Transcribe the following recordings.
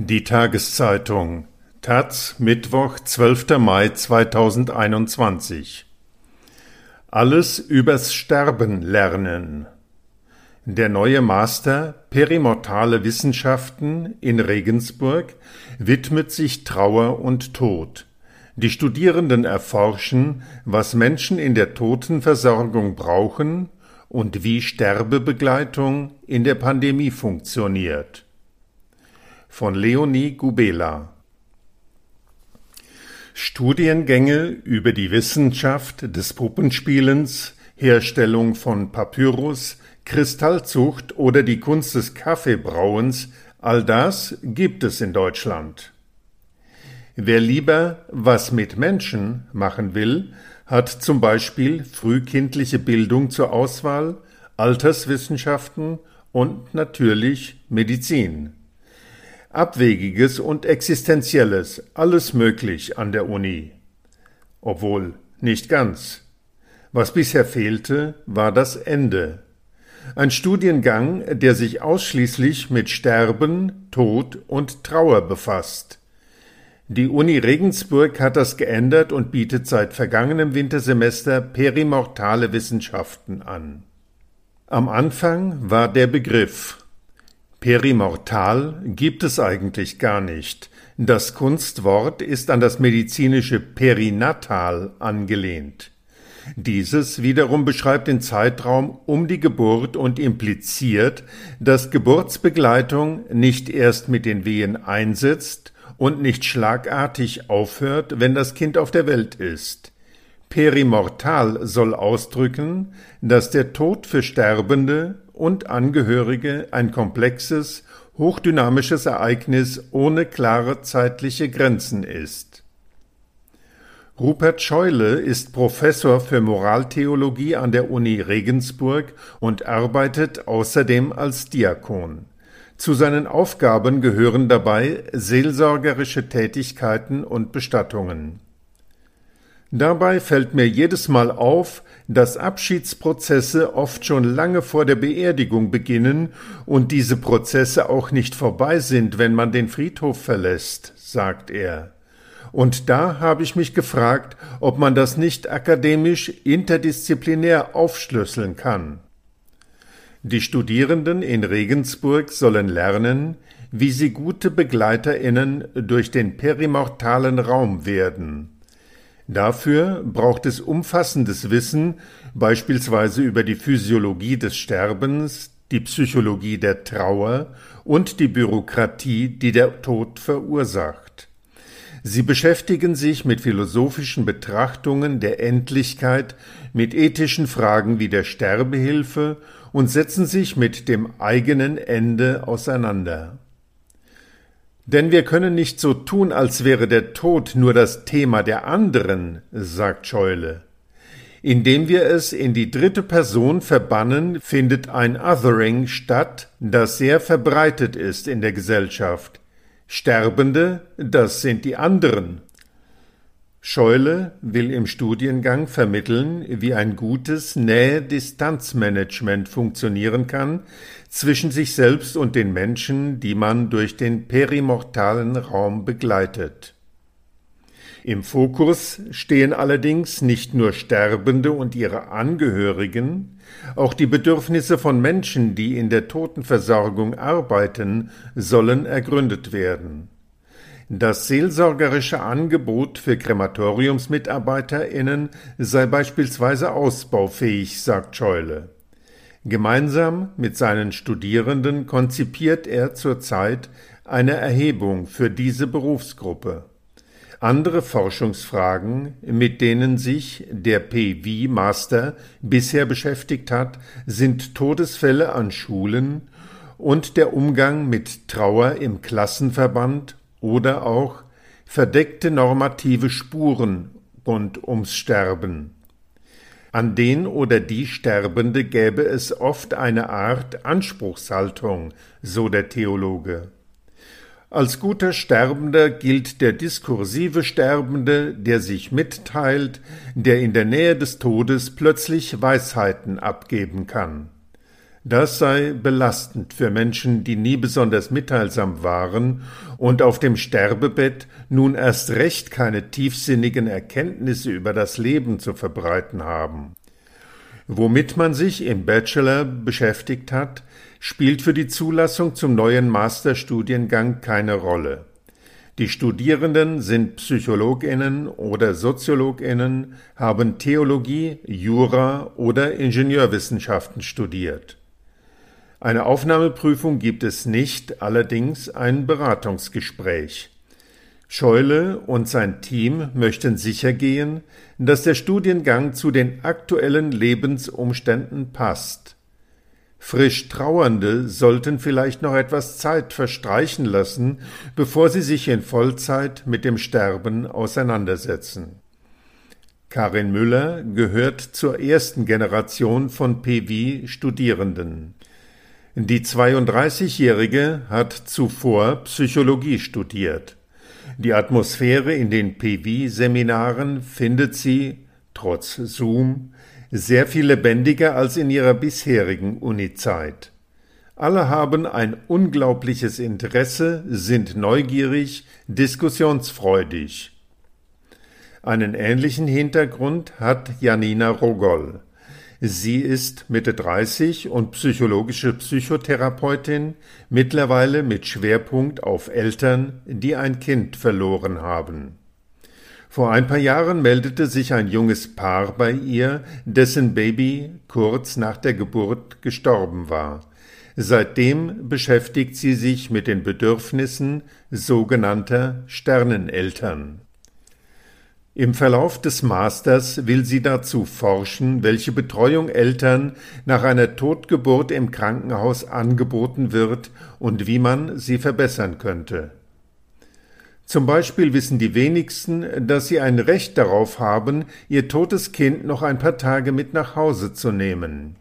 Die Tageszeitung Taz Mittwoch, 12. Mai 2021 Alles übers Sterben lernen. Der neue Master Perimortale Wissenschaften in Regensburg widmet sich Trauer und Tod. Die Studierenden erforschen, was Menschen in der Totenversorgung brauchen und wie Sterbebegleitung in der Pandemie funktioniert von Leonie Gubela. Studiengänge über die Wissenschaft des Puppenspielens, Herstellung von Papyrus, Kristallzucht oder die Kunst des Kaffeebrauens, all das gibt es in Deutschland. Wer lieber was mit Menschen machen will, hat zum Beispiel frühkindliche Bildung zur Auswahl, Alterswissenschaften und natürlich Medizin. Abwegiges und Existenzielles, alles möglich an der Uni. Obwohl nicht ganz. Was bisher fehlte, war das Ende. Ein Studiengang, der sich ausschließlich mit Sterben, Tod und Trauer befasst. Die Uni Regensburg hat das geändert und bietet seit vergangenem Wintersemester perimortale Wissenschaften an. Am Anfang war der Begriff Perimortal gibt es eigentlich gar nicht. Das Kunstwort ist an das medizinische perinatal angelehnt. Dieses wiederum beschreibt den Zeitraum um die Geburt und impliziert, dass Geburtsbegleitung nicht erst mit den Wehen einsetzt und nicht schlagartig aufhört, wenn das Kind auf der Welt ist. Perimortal soll ausdrücken, dass der Tod für Sterbende und Angehörige ein komplexes, hochdynamisches Ereignis ohne klare zeitliche Grenzen ist. Rupert Scheule ist Professor für Moraltheologie an der Uni Regensburg und arbeitet außerdem als Diakon. Zu seinen Aufgaben gehören dabei seelsorgerische Tätigkeiten und Bestattungen. Dabei fällt mir jedes Mal auf, dass Abschiedsprozesse oft schon lange vor der Beerdigung beginnen und diese Prozesse auch nicht vorbei sind, wenn man den Friedhof verlässt, sagt er. Und da habe ich mich gefragt, ob man das nicht akademisch interdisziplinär aufschlüsseln kann. Die Studierenden in Regensburg sollen lernen, wie sie gute Begleiterinnen durch den perimortalen Raum werden. Dafür braucht es umfassendes Wissen, beispielsweise über die Physiologie des Sterbens, die Psychologie der Trauer und die Bürokratie, die der Tod verursacht. Sie beschäftigen sich mit philosophischen Betrachtungen der Endlichkeit, mit ethischen Fragen wie der Sterbehilfe und setzen sich mit dem eigenen Ende auseinander. Denn wir können nicht so tun, als wäre der Tod nur das Thema der anderen, sagt Scheule. Indem wir es in die dritte Person verbannen, findet ein Othering statt, das sehr verbreitet ist in der Gesellschaft. Sterbende, das sind die anderen. Scheule will im Studiengang vermitteln, wie ein gutes Nähe-Distanz-Management funktionieren kann zwischen sich selbst und den Menschen, die man durch den perimortalen Raum begleitet. Im Fokus stehen allerdings nicht nur Sterbende und ihre Angehörigen, auch die Bedürfnisse von Menschen, die in der Totenversorgung arbeiten, sollen ergründet werden. Das seelsorgerische Angebot für KrematoriumsmitarbeiterInnen sei beispielsweise ausbaufähig, sagt Scheule. Gemeinsam mit seinen Studierenden konzipiert er zurzeit eine Erhebung für diese Berufsgruppe. Andere Forschungsfragen, mit denen sich der PV Master bisher beschäftigt hat, sind Todesfälle an Schulen und der Umgang mit Trauer im Klassenverband oder auch verdeckte normative Spuren rund ums Sterben. An den oder die Sterbende gäbe es oft eine Art Anspruchshaltung, so der Theologe. Als guter Sterbender gilt der diskursive Sterbende, der sich mitteilt, der in der Nähe des Todes plötzlich Weisheiten abgeben kann. Das sei belastend für Menschen, die nie besonders mitteilsam waren und auf dem Sterbebett nun erst recht keine tiefsinnigen Erkenntnisse über das Leben zu verbreiten haben. Womit man sich im Bachelor beschäftigt hat, spielt für die Zulassung zum neuen Masterstudiengang keine Rolle. Die Studierenden sind Psychologinnen oder Soziologinnen, haben Theologie, Jura oder Ingenieurwissenschaften studiert. Eine Aufnahmeprüfung gibt es nicht, allerdings ein Beratungsgespräch. Scheule und sein Team möchten sichergehen, dass der Studiengang zu den aktuellen Lebensumständen passt. Frisch Trauernde sollten vielleicht noch etwas Zeit verstreichen lassen, bevor sie sich in Vollzeit mit dem Sterben auseinandersetzen. Karin Müller gehört zur ersten Generation von PV-Studierenden. Die 32-Jährige hat zuvor Psychologie studiert. Die Atmosphäre in den PV-Seminaren findet sie, trotz Zoom, sehr viel lebendiger als in ihrer bisherigen Uni-Zeit. Alle haben ein unglaubliches Interesse, sind neugierig, diskussionsfreudig. Einen ähnlichen Hintergrund hat Janina Rogol. Sie ist Mitte 30 und psychologische Psychotherapeutin, mittlerweile mit Schwerpunkt auf Eltern, die ein Kind verloren haben. Vor ein paar Jahren meldete sich ein junges Paar bei ihr, dessen Baby kurz nach der Geburt gestorben war. Seitdem beschäftigt sie sich mit den Bedürfnissen sogenannter Sterneneltern. Im Verlauf des Masters will sie dazu forschen, welche Betreuung Eltern nach einer Totgeburt im Krankenhaus angeboten wird und wie man sie verbessern könnte. Zum Beispiel wissen die wenigsten, dass sie ein Recht darauf haben, ihr totes Kind noch ein paar Tage mit nach Hause zu nehmen.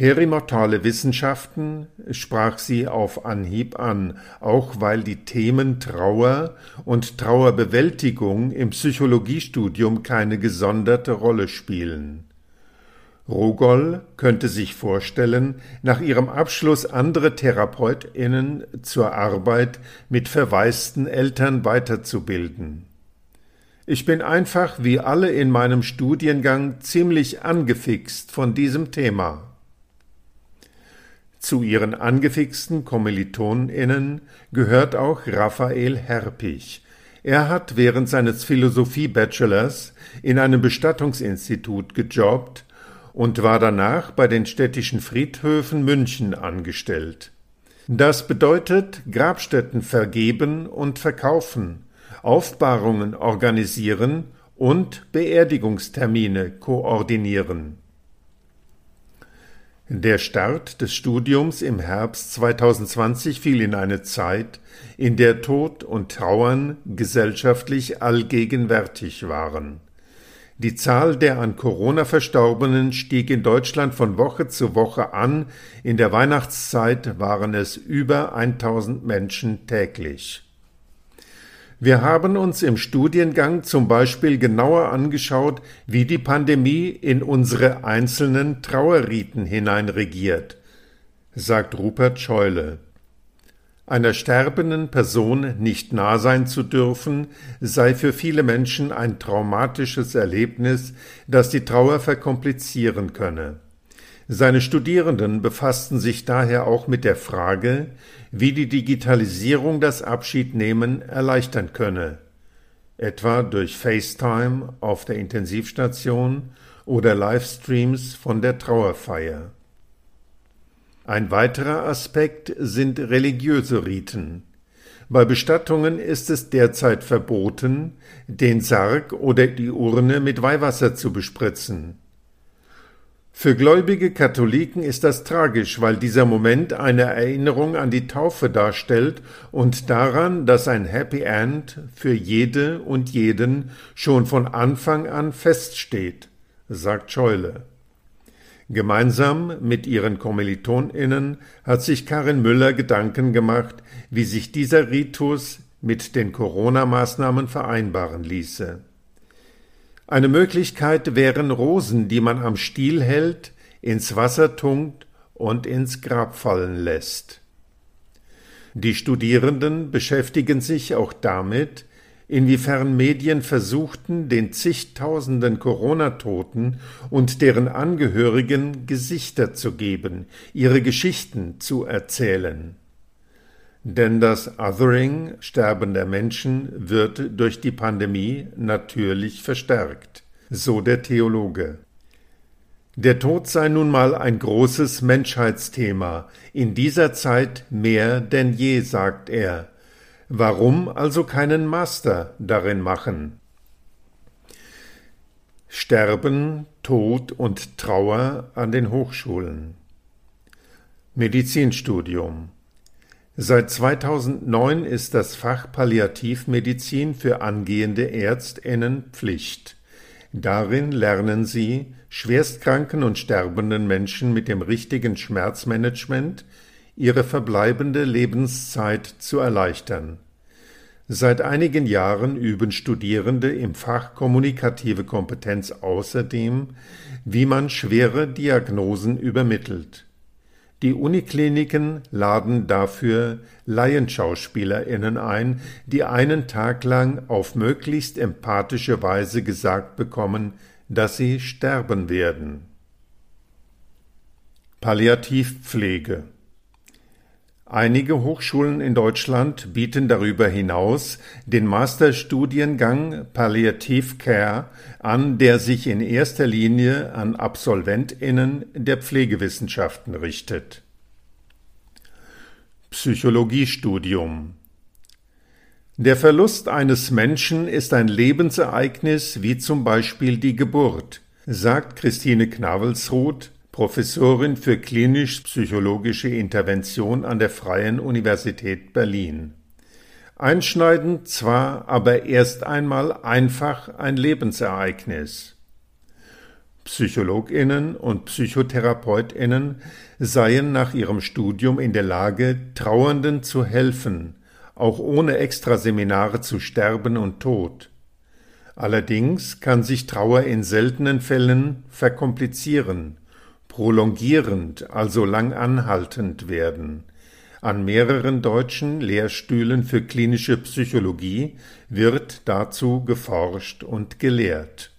Perimortale Wissenschaften sprach sie auf Anhieb an, auch weil die Themen Trauer und Trauerbewältigung im Psychologiestudium keine gesonderte Rolle spielen. Rogol könnte sich vorstellen, nach ihrem Abschluss andere TherapeutInnen zur Arbeit mit verwaisten Eltern weiterzubilden. Ich bin einfach wie alle in meinem Studiengang ziemlich angefixt von diesem Thema. Zu ihren angefixten KommilitonInnen gehört auch Raphael Herpich. Er hat während seines Philosophie-Bachelors in einem Bestattungsinstitut gejobbt und war danach bei den städtischen Friedhöfen München angestellt. Das bedeutet Grabstätten vergeben und verkaufen, Aufbahrungen organisieren und Beerdigungstermine koordinieren. Der Start des Studiums im Herbst 2020 fiel in eine Zeit, in der Tod und Trauern gesellschaftlich allgegenwärtig waren. Die Zahl der an Corona Verstorbenen stieg in Deutschland von Woche zu Woche an. In der Weihnachtszeit waren es über 1000 Menschen täglich. Wir haben uns im Studiengang zum Beispiel genauer angeschaut, wie die Pandemie in unsere einzelnen Trauerriten hineinregiert, sagt Rupert Scheule. Einer sterbenden Person nicht nah sein zu dürfen, sei für viele Menschen ein traumatisches Erlebnis, das die Trauer verkomplizieren könne. Seine Studierenden befassten sich daher auch mit der Frage, wie die Digitalisierung das Abschiednehmen erleichtern könne, etwa durch FaceTime auf der Intensivstation oder Livestreams von der Trauerfeier. Ein weiterer Aspekt sind religiöse Riten. Bei Bestattungen ist es derzeit verboten, den Sarg oder die Urne mit Weihwasser zu bespritzen. Für gläubige Katholiken ist das tragisch, weil dieser Moment eine Erinnerung an die Taufe darstellt und daran, dass ein Happy End für jede und jeden schon von Anfang an feststeht, sagt Scheule. Gemeinsam mit ihren KommilitonInnen hat sich Karin Müller Gedanken gemacht, wie sich dieser Ritus mit den Corona-Maßnahmen vereinbaren ließe. Eine Möglichkeit wären Rosen, die man am Stiel hält, ins Wasser tunkt und ins Grab fallen lässt. Die Studierenden beschäftigen sich auch damit, inwiefern Medien versuchten, den zigtausenden Corona-Toten und deren Angehörigen Gesichter zu geben, ihre Geschichten zu erzählen. Denn das Othering sterbender Menschen wird durch die Pandemie natürlich verstärkt, so der Theologe. Der Tod sei nun mal ein großes Menschheitsthema, in dieser Zeit mehr denn je, sagt er. Warum also keinen Master darin machen? Sterben, Tod und Trauer an den Hochschulen. Medizinstudium Seit 2009 ist das Fach Palliativmedizin für angehende Ärztinnen Pflicht. Darin lernen sie, schwerstkranken und sterbenden Menschen mit dem richtigen Schmerzmanagement ihre verbleibende Lebenszeit zu erleichtern. Seit einigen Jahren üben Studierende im Fach Kommunikative Kompetenz außerdem, wie man schwere Diagnosen übermittelt. Die Unikliniken laden dafür LaienschauspielerInnen ein, die einen Tag lang auf möglichst empathische Weise gesagt bekommen, dass sie sterben werden. Palliativpflege Einige Hochschulen in Deutschland bieten darüber hinaus den Masterstudiengang Palliative Care an, der sich in erster Linie an Absolventinnen der Pflegewissenschaften richtet. Psychologiestudium Der Verlust eines Menschen ist ein Lebensereignis wie zum Beispiel die Geburt, sagt Christine Knavelsroth, Professorin für klinisch-psychologische Intervention an der Freien Universität Berlin. Einschneidend zwar, aber erst einmal einfach ein Lebensereignis. Psychologinnen und Psychotherapeutinnen seien nach ihrem Studium in der Lage, Trauernden zu helfen, auch ohne Extraseminare zu sterben und Tod. Allerdings kann sich Trauer in seltenen Fällen verkomplizieren, prolongierend, also lang anhaltend werden. An mehreren deutschen Lehrstühlen für klinische Psychologie wird dazu geforscht und gelehrt